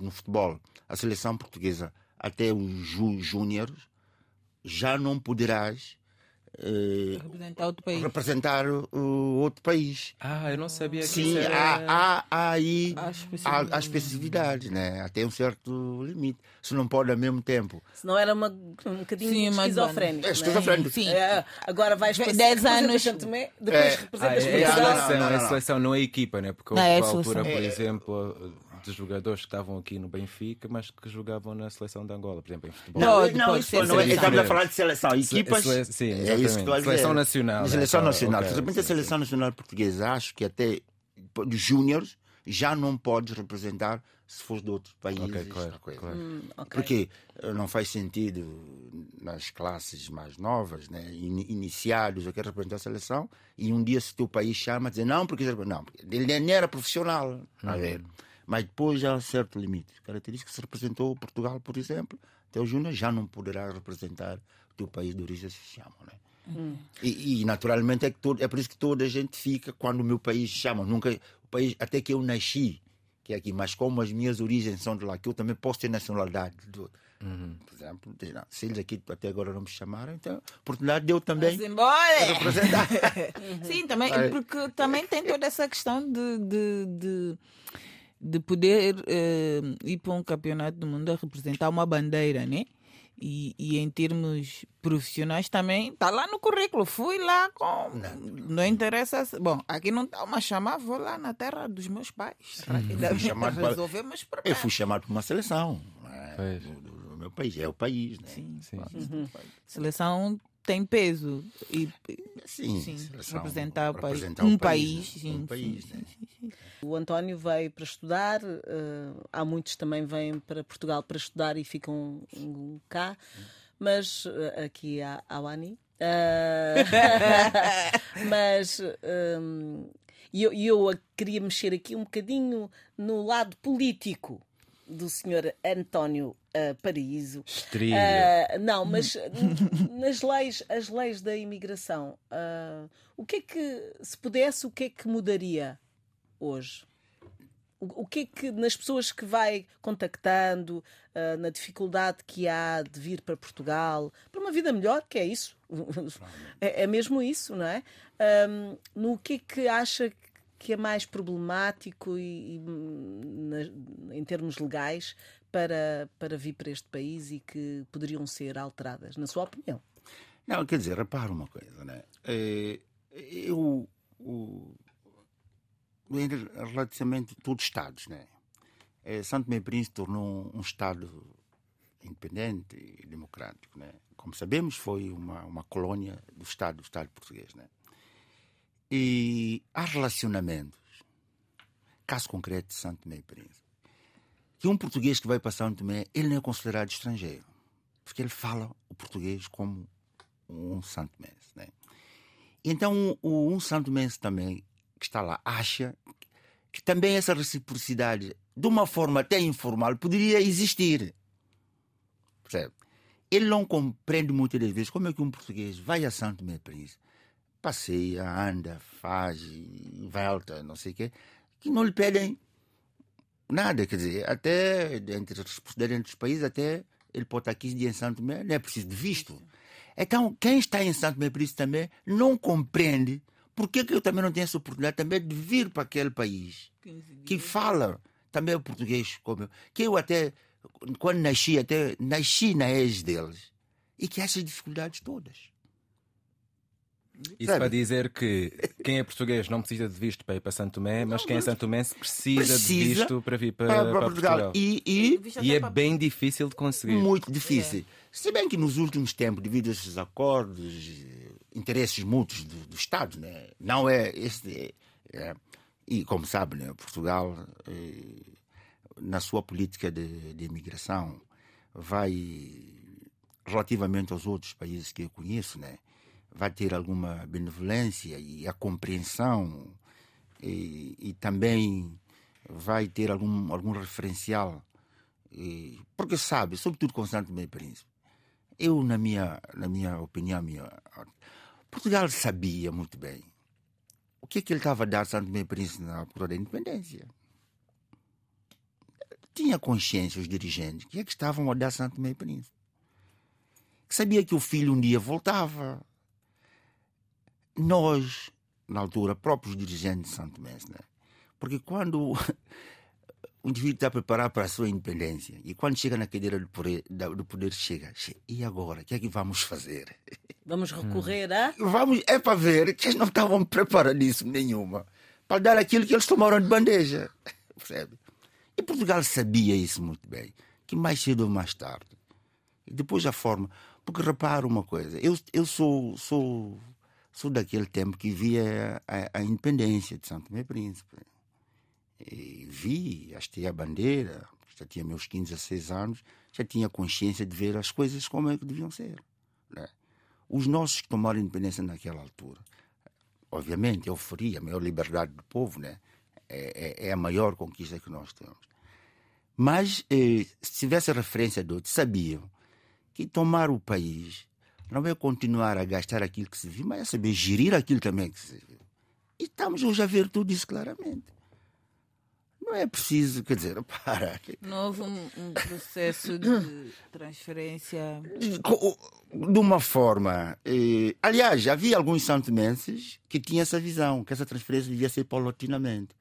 no futebol, a seleção portuguesa até os júniores, já não poderás eh, Representar outro país. representar o outro país. Ah, eu não sabia que Sim, isso era... há, há, há aí Há especificidades. há né? até um certo limite. Se não pode ao mesmo tempo. Senão era uma, um bocadinho Sim, esquizofrénico. É não esquizofrénico. Sim. É, agora vais para Dez representas anos- Santo Tomé, depois É. Ah, representas é, é a Portugal. Não, não, seleção, não, é a não. seleção, não é a equipa, né? Porque Não, houve é altura, seleção. por exemplo, de jogadores que estavam aqui no Benfica, mas que jogavam na seleção de Angola, por exemplo, em futebol. Não, Não, pode isso não é. Estamos a falar de seleção. Equipas. sele- sim, é isso que estou a dizer. Seleção nacional? Seleção nacional. ok, De repente, a sim, seleção nacional portuguesa, acho que até de júniores já não podes representar se fores de outros países. Ok, claro, coisa. claro. Hum, ok. Porque eh, não faz sentido nas classes mais novas, né, in- iniciados, eu quero representar a seleção, e um dia se o teu país chama, dizer não, porque não, ele nem era profissional, a ver. Mas depois já há certo limite. Característica que se representou Portugal, por exemplo, até o Júnior já não poderá representar o teu país de origem, se chama, né? E, e, naturalmente é, que todo, é por isso que toda a gente fica quando o meu país chama. Nunca, o país, até que eu nasci, que é aqui, mas como as minhas origens são de lá, que eu também posso ter nacionalidade. Do, Por exemplo, se eles aqui até agora não me chamaram, então a oportunidade de eu também Vamos embora! representar. Sim, também, porque também tem toda essa questão de, de, de, de poder eh, ir para um campeonato do mundo a representar uma bandeira, né? E, e em termos profissionais também está lá no currículo. Fui lá com. Não, interessa. se- Bom, aqui não está uma chamada, vou lá na terra dos meus pais. Chamado para- resolver meus Eu problemas. fui chamado para uma seleção não é? Pois. do, do- do meu país, é o país. Né? Sim. Sim. Seleção tem peso. E, Sim, Sim, representar o país. representar Um o país, né? sim, um país, sim, né? O António veio para estudar, eh, há muitos também vêm para Portugal para estudar e ficam hum, cá, mas eh, aqui há, há o Ani. Eh, mas e eu, e eu queria mexer aqui um bocadinho no lado político do senhor António eh, Paraíso. Ah, não, mas nas leis, as leis da imigração, ah, o que é que, se pudesse, o que é que mudaria hoje? O, o que é que nas pessoas que vai contactando, ah, na dificuldade que há de vir para Portugal, para uma vida melhor, que é isso, é, é mesmo isso, não é? Ahm, no que é que acha que é mais problemático e, e, na- em termos legais para, para vir para este país e que poderiam ser alteradas, na sua opinião? Não, quer dizer, repara uma coisa, né? Eu, o, em relativamente a todos os Estados, né? Santo e Príncipe tornou um Estado independente e democrático, né? Como sabemos, foi uma, uma colônia do Estado, do Estado português, né? E há relacionamentos, caso concreto de Santo Tomé e Príncipe, que um português que vai para Santo Tomé, ele não é considerado estrangeiro, porque ele fala o português como um santo mense, né? Então, o um santo mense também, que está lá, acha que também essa reciprocidade, de uma forma até informal, poderia existir. Percebe? Ele não compreende muitas das vezes como é que um português vai a Santo Tomé Príncipe, passeia, anda, faz, volta, não sei o quê, que não lhe pedem nada, quer dizer, até entre, as reciprocidades entre os países, até ele pode estar 15 dias em Santo Tomé, não é preciso de visto. Então, quem está em Santo Tomé e Príncipe também não compreende porque que eu também não tenho essa oportunidade também de vir para aquele país que fala também o português como eu. Que eu até, quando nasci, até nasci na ex deles e que essas dificuldades todas. Isso Sabe? para dizer que quem é português não precisa de visto para ir para Santo Tomé, mas quem é Santo Tomé precisa, de Precisa visto para vir para, Para, para Portugal. Portugal. E, e E é bem difícil de conseguir. muito difícil. Se bem que nos últimos tempos, devido a esses acordos, interesses mútuos do, do Estado, né? não é este. é- e como sabe, né? Portugal, eh, na sua política de, de imigração, vai, relativamente aos outros países que eu conheço, né? Vai ter alguma benevolência e a compreensão e, e também vai ter algum, algum referencial e- porque sabe, sobretudo com Santo Tomé e Príncipe, eu, na minha, na minha opinião, minha, Portugal sabia muito bem o que é que ele estava a dar a Santo e Príncipe na altura da independência. tinha consciência, os dirigentes, que é que estavam a dar Santo Meio Príncipe. Que sabia que o filho um dia voltava. Nós, na altura, próprios dirigentes de Santo Mês, né? porque quando o indivíduo está preparado para a sua independência e quando chega na cadeira do poder, do poder chega, e agora? O que é que vamos fazer? Vamos recorrer a. Vamos, é para ver que eles não estavam preparadíssimos nenhuma para dar aquilo que eles tomaram de bandeja. Percebe? E Portugal sabia isso muito bem, que mais cedo ou mais tarde. E depois a forma. Porque repara uma coisa, eu, eu sou, sou, sou daquele tempo que via a, a independência de Santo Tomé Príncipe. E vi, hastei a bandeira, já tinha meus 15, 16 anos, já tinha consciência de ver as coisas como é que deviam ser. Né? Os nossos que tomaram independência naquela altura, obviamente, euforia, a maior liberdade do povo, né? é, é, é a maior conquista que nós temos. Mas, eh, se tivesse referência de outros, sabiam que tomar o país não é continuar a gastar aquilo que se viu, mas é saber gerir aquilo também que se viu. E estamos hoje a ver tudo isso claramente. Não é preciso, quer dizer, para. Não houve um, um processo de transferência. De uma forma. Eh, aliás, havia alguns santomenses que tinham essa visão, que essa transferência devia ser paulatinamente.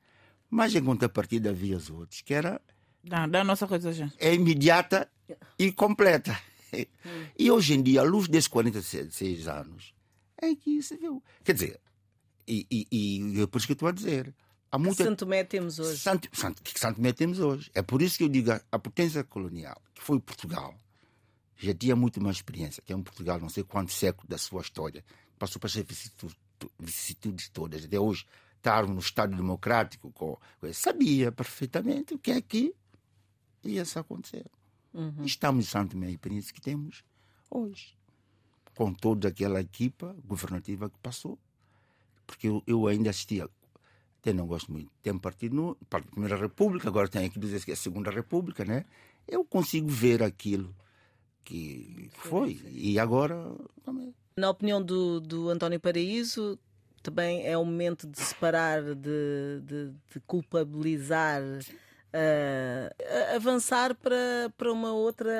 Mas em contrapartida havia os outros, que era. Não, da nossa coisa já. É imediata e completa. E hoje em dia, à luz desses 46 anos, é que se viu. Quer dizer, e, e, e é por isso que eu estou a dizer. Há muita... Santo Tomé temos hoje. Santo, Santo, que Santo Tomé temos hoje. É por isso que eu digo a, potência colonial, que foi Portugal, já tinha muito mais experiência, que é um Portugal, não sei quantos séculos da sua história, passou para as vicissitudes todas. Até hoje, estarmos no Estado Democrático, com, sabia perfeitamente o que é que ia se acontecer. Uhum. Estamos em Santo e Príncipe que temos hoje, com toda aquela equipa governativa que passou. Porque eu, eu ainda assistia até não gosto muito. Tem um partido no, a Primeira República, agora tem aqui dizer que é a Segunda República, né? Eu consigo ver aquilo que foi. E agora também. Na opinião do, do António Paraíso, também é o momento de separar, de, de, de culpabilizar uh, avançar para, para uma outra.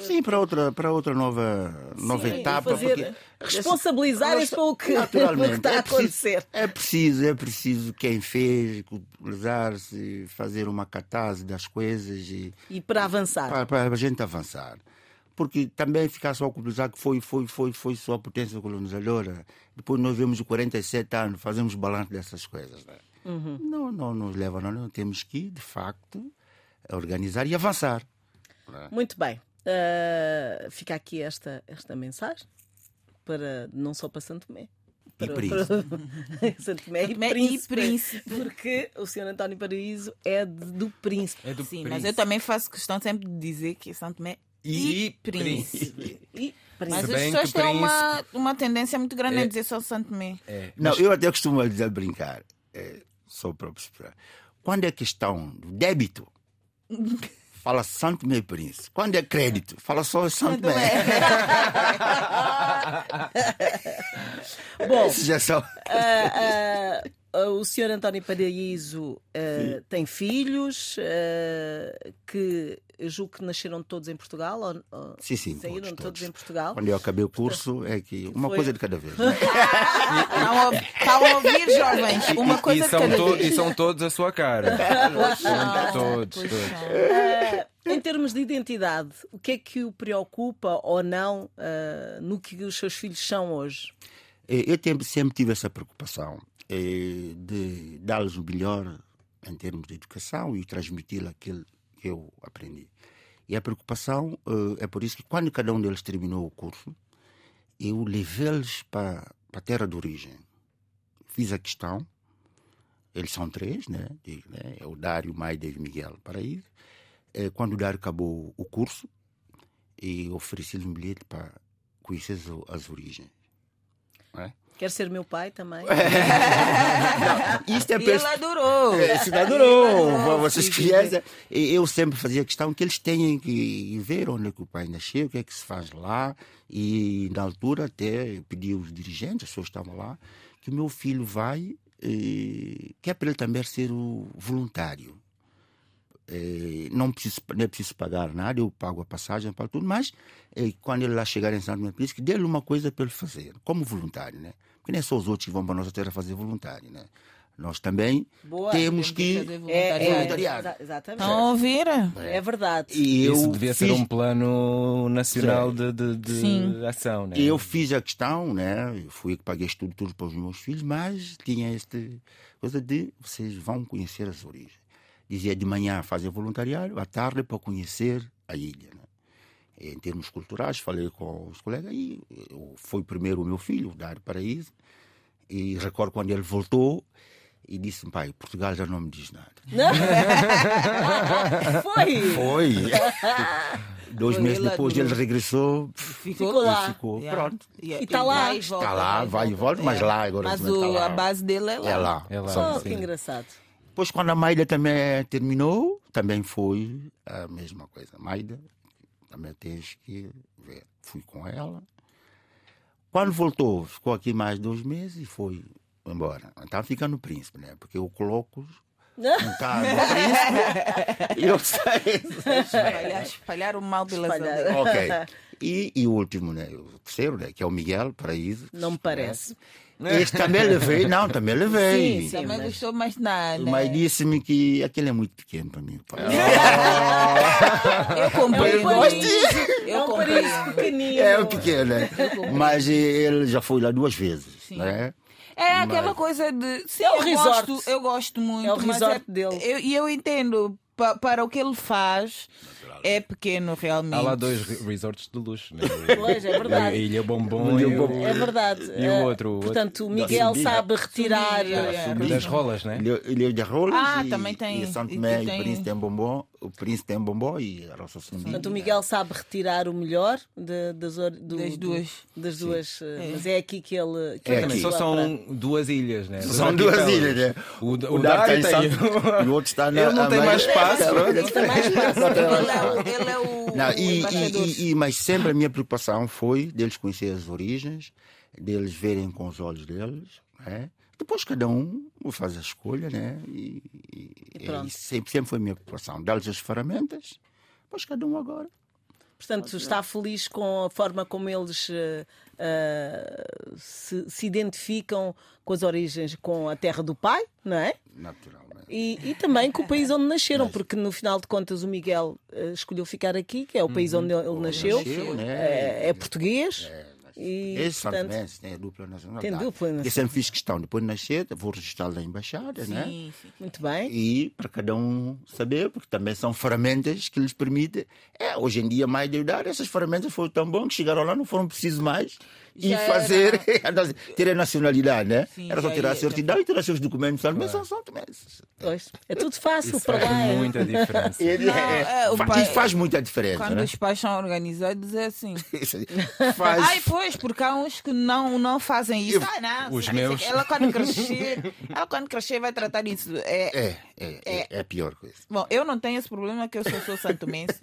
Sim, para outra, para outra nova, nova Sim, etapa. Fazer, responsabilizar-se pelo que, naturalmente, que está a é acontecer. É preciso, é preciso quem fez, culpabilizar-se, fazer uma catase das coisas e, e para avançar. Para, para a gente avançar porque também ficar só culpabilizar que foi, foi, foi, foi só a potência colonizadora. Depois nós vemos os 47 anos, fazemos balanço dessas coisas. Né? Uhum. Não, não nos leva, não, não. Temos que, de facto, organizar e avançar. É? Muito bem. Uh, fica aqui esta, esta mensagem, para, não só para Santo Tomé. Para, e Príncipe. Para... Santo Tomé e, príncipe, e Príncipe. Porque o senhor António Paraíso é de, do Príncipe. É do Sim, príncipe. mas eu também faço questão sempre de dizer que Santo Tomé e, e Príncipe. príncipe. E Mas as pessoas têm uma, uma tendência muito grande é, a dizer só Santo Tomé. É, não, eu até costumo dizer brincar. É, para esperar. Quando é questão do débito, fala Santo Meio Príncipe. Quando é crédito, fala só Santo Meio. Bom, já são. Uh, uh, o senhor António Paraíso uh, tem filhos uh, que eu julgo que nasceram todos em Portugal ou, ou sim, sim, saíram todos, todos, em Portugal. Quando eu acabei o curso é que uma Foi... coisa de cada vez. Né? Estão a ouvir, jovens, uma coisa e, de cada vez. E são todos a sua cara. todos, todos. Uh, em termos de identidade, o que é que o preocupa ou não no que os seus filhos são hoje? Eu sempre tive essa preocupação é de dar-lhes o melhor em termos de educação e transmitir aquilo que eu aprendi. E a preocupação é por isso que quando cada um deles terminou o curso, eu levei-los para, para a terra de origem. Fiz a questão, eles são três, né? né? É o Dário, o Maida e o Miguel Paraíso. É, quando o Dário acabou o curso, e ofereci-lhes um bilhete para conhecer as, as origens. É? Quer ser meu pai também? não, isto é e pers... ele adorou. É, isso adorou. Vocês conhecem. Eu sempre fazia questão que eles tenham que ver onde é que o pai nasceu, o que é que se faz lá. E na altura até pedi aos dirigentes, as pessoas estavam lá, que o meu filho vai, e, que é para ele também ser o voluntário. Eh, não, preciso, não é preciso pagar nada, eu pago a passagem para tudo, mas eh, quando ele lá chegar em Santo Tomé e Príncipe, dê-lhe uma coisa para ele fazer, como voluntário, né? Porque não é só os outros que vão para a nossa terra fazer voluntário, né? Nós também Boa. temos que. fazer É, é, voluntariado. exa- exatamente. Estão a ouvir? É verdade. E eu Isso devia ser fiz- um plano nacional de, de, de Sim. ação, né? Eu fiz a questão, né? Eu fui que paguei tudo, tudo para os meus filhos, mas tinha esta coisa de vocês vão conhecer as origens. Dizia de manhã fazer voluntariado, à tarde para conhecer a ilha. Né? Em termos culturais, falei com os colegas e foi primeiro o meu filho, Dário Paraíso, e recordo quando ele voltou e disse: pai, Portugal já não me diz nada. Foi! Foi! Dois Foi meses depois ele regressou. Ficou, Ficou lá. E ficou, Yeah. pronto. Yeah. E tá lá. e Está lá, vai e volta, mas lá agora Mas também o- tá lá. a base dele é lá. É lá. É lá, Só- Oh, que engraçado. Depois, quando a Maida também terminou, também foi a mesma coisa. Maida, também tens que ver. Fui com ela. Quando voltou, ficou aqui mais dois meses e foi embora. Então fica no príncipe, né? Porque eu coloco. Não está no príncipe. eu sei. Espalhar, espalhar o mal Espalhar. aldeias. ok. E, e o último, né? O terceiro, né? Que é o Miguel Paraíso. Não me parece. Este também levei, não, também levei. Sim, sim. Também mas- gostou mais nada. Mas disse-me que aquele é muito pequeno para mim. pai. Eu comprei. É um paraíso. Eu É um comprei. paraíso pequenino. É o pequeno, né? Mas ele já foi lá duas vezes, né? É aquela coisa de. Sim, É o eu resort. Gosto, eu gosto muito. É o mas resort dele. eu- E eu, entendo. Pa- para o que ele faz, é pequeno realmente. Há lá dois re- resorts de luxo, né? Pois, é verdade. A Ilha Bombom e o, É verdade. E o Eh, outro? Portanto, o Miguel sabe retirar. É. Das rolas, né? Ilha, Ilha de Rolas Ah, e, também tem- e Santo Tomé e Príncipe tem bombom, o Príncipe tem bombom e a Roça Sumbida. Portanto, o Miguel sabe retirar o melhor de- das, or- do- Das do- duas. das duas, eh, mas é aqui que ele. Que É ele só são duas ilhas, né? São Dois duas ilhas, né? O, o, O Dário tem tem. Santo- e o outro está na. Ele não tem mais espaço, É. Ele. Não tem mais é espaço. o, ele é o, Não, o e, e- e- mas sempre a minha preocupação foi deles conhecer as origens, deles verem com os olhos deles, né? Depois cada um faz a escolha, né? E, e- E e sempre, sempre foi a minha preocupação. Dar-lhes as ferramentas, depois cada um agora. Portanto, está feliz com a forma como eles eh, se, se identificam com as origens, com a terra do pai, não é? Naturalmente. E, e também com o país onde nasceram, porque no final de contas o Miguel eh, escolheu ficar aqui, que é o país onde ele nasceu, Nasceu, né? é, é português. E, Esse portanto, Tomé tem a dupla nacionalidade. Tem dupla Eu nacionalidade. sempre fiz questão, depois de nascer, vou registrar na embaixada, né? Sim, sim. muito bem. E para cada um saber, porque também são ferramentas que lhes permitem. É, hoje em dia, mais de idade, essas ferramentas foram tão bom que chegaram lá, não foram precisos mais. E Já fazer, ter a nacionalidade, né? Sim, Era só tirar a certidão e tirar seus documentos, mas são são também. Pois. É tudo fácil Isso para faz lá. é. muita diferença. Ele Não, é- é, o fa- pai- Isso faz muita diferença, Quando né? os pais são organizados, é assim. Isso aí faz. Ai, pois, porque há uns que não, não fazem isso. Eu- Ah, não, Os meus- Ela quando crescer, ela quando crescer vai tratar disso. É, É, é, é, é a pior coisa. Bom, eu não tenho esse problema que eu só sou santomense.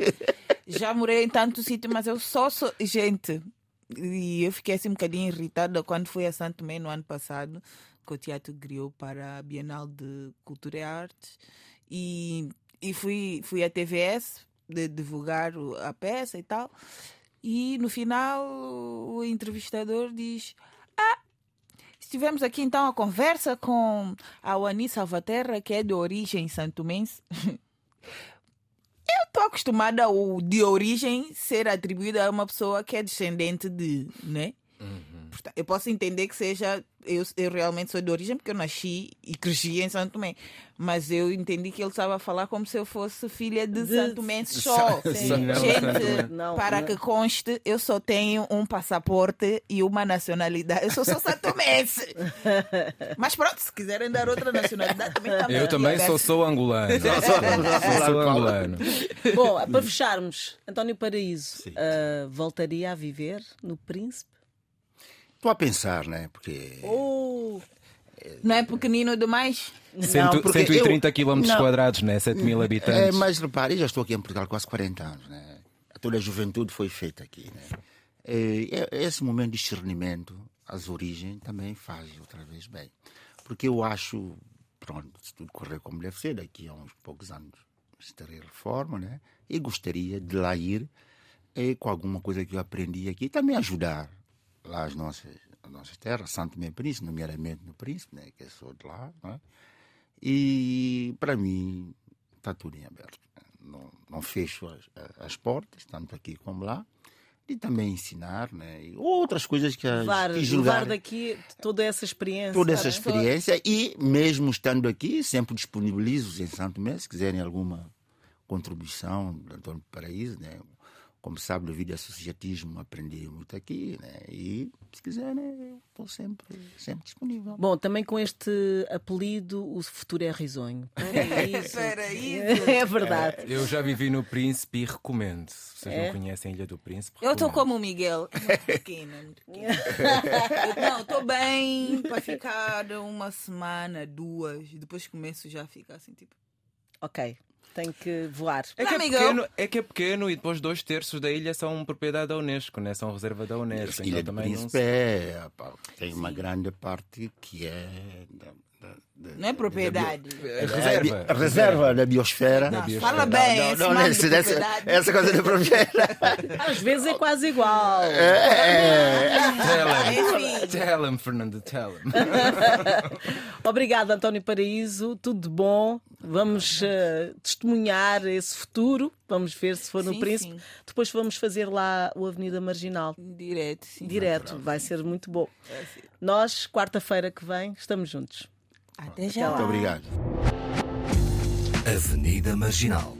Já morei em tanto sítio, mas eu só sou. Gente, e eu fiquei assim um bocadinho irritada quando fui a Santo Tomé no ano passado, que o teatro criou para a Bienal de Cultura e Artes. E, e fui, fui à TVS de divulgar a peça e tal. E no final o entrevistador diz: Ah, estivemos aqui então a conversa com a Wani Salvaterra, que é de origem santomense. Eu estou acostumada ao de origem ser atribuído a uma pessoa que é descendente de, né? Porta- Eu posso entender que seja. Eu, eu realmente sou de origem porque eu nasci e cresci em Santo Tomé. Mas eu entendi que ele estava a falar como se eu fosse filha de, De- Santo Tomé só. Sim. Gente. Não, para não. que conste, eu só tenho um passaporte e uma nacionalidade. Eu sou só santomense. Mas pronto, se quiserem dar outra nacionalidade, também está Eu também sou, sou angolano. Sou, sou angolano. Bom, para fecharmos, António Paraíso ah, voltaria a viver no Príncipe? Estou a pensar, né? Porque. Ou Não é pequenino demais? Cento- porque 130 eu- km não. quadrados, né? 7 mil É, habitantes. mas repare, eu já estou aqui em Portugal há quase 40 anos, né? Toda a juventude foi feita aqui, né? É, é- esse momento de discernimento, as origens, também faz outra vez bem. Porque eu acho, pronto, se tudo correr como deve ser, daqui a uns poucos anos, estarei reforma, né? E gostaria de lá ir eh, com alguma coisa que eu aprendi aqui, também ajudar lá as nossas, as nossas terras, Santo Meio Príncipe, nomeadamente no Príncipe, né? Que eu sou de lá, né? E para mim está tudo em aberto. Não, não fecho as, as portas, tanto aqui como lá e também ensinar, né? E outras coisas que levar, que julgar, levar daqui toda essa experiência. Toda essa experiência e mesmo estando aqui, sempre disponibilizo em Santo Mês, se quiserem alguma contribuição do Antônio Paraíso, né? Como sabe, devido ao associatismo, aprendi muito aqui, né? E se quiser, né, eu estou sempre, sempre disponível. Bom, também com este apelido, o futuro é risonho. É isso. é verdade. É, eu já vivi no Príncipe e recomendo. Se vocês é? não conhecem a Ilha do Príncipe. Eu estou como o Miguel, muito pequena. Muito pequena. não, estou bem para ficar uma semana, duas, depois começo já a ficar assim, tipo. Ok tem que voar. É que é, pequeno, é que é pequeno e depois dois terços da ilha são propriedade da Unesco, né? são reserva da Unesco. A ilha então, do Príncipe é, tem uma grande parte que é não é propriedade. É reserva. É, reserva da biosfera. Não, fala bem. Não, não, não essa, essa coisa de propriedade. Às vezes é quase igual. É, é. é. Tell him, Fernando, tell him. Obrigado, António Paraíso. Tudo de bom. Vamos uh, testemunhar esse futuro. Vamos ver se for no sim, Príncipe. Sim. Depois vamos fazer lá o Avenida Marginal. Direto, sim. Direto. Vai ser muito bom. Nós, quarta-feira que vem, estamos juntos. Até já. Muito obrigado. Avenida Marginal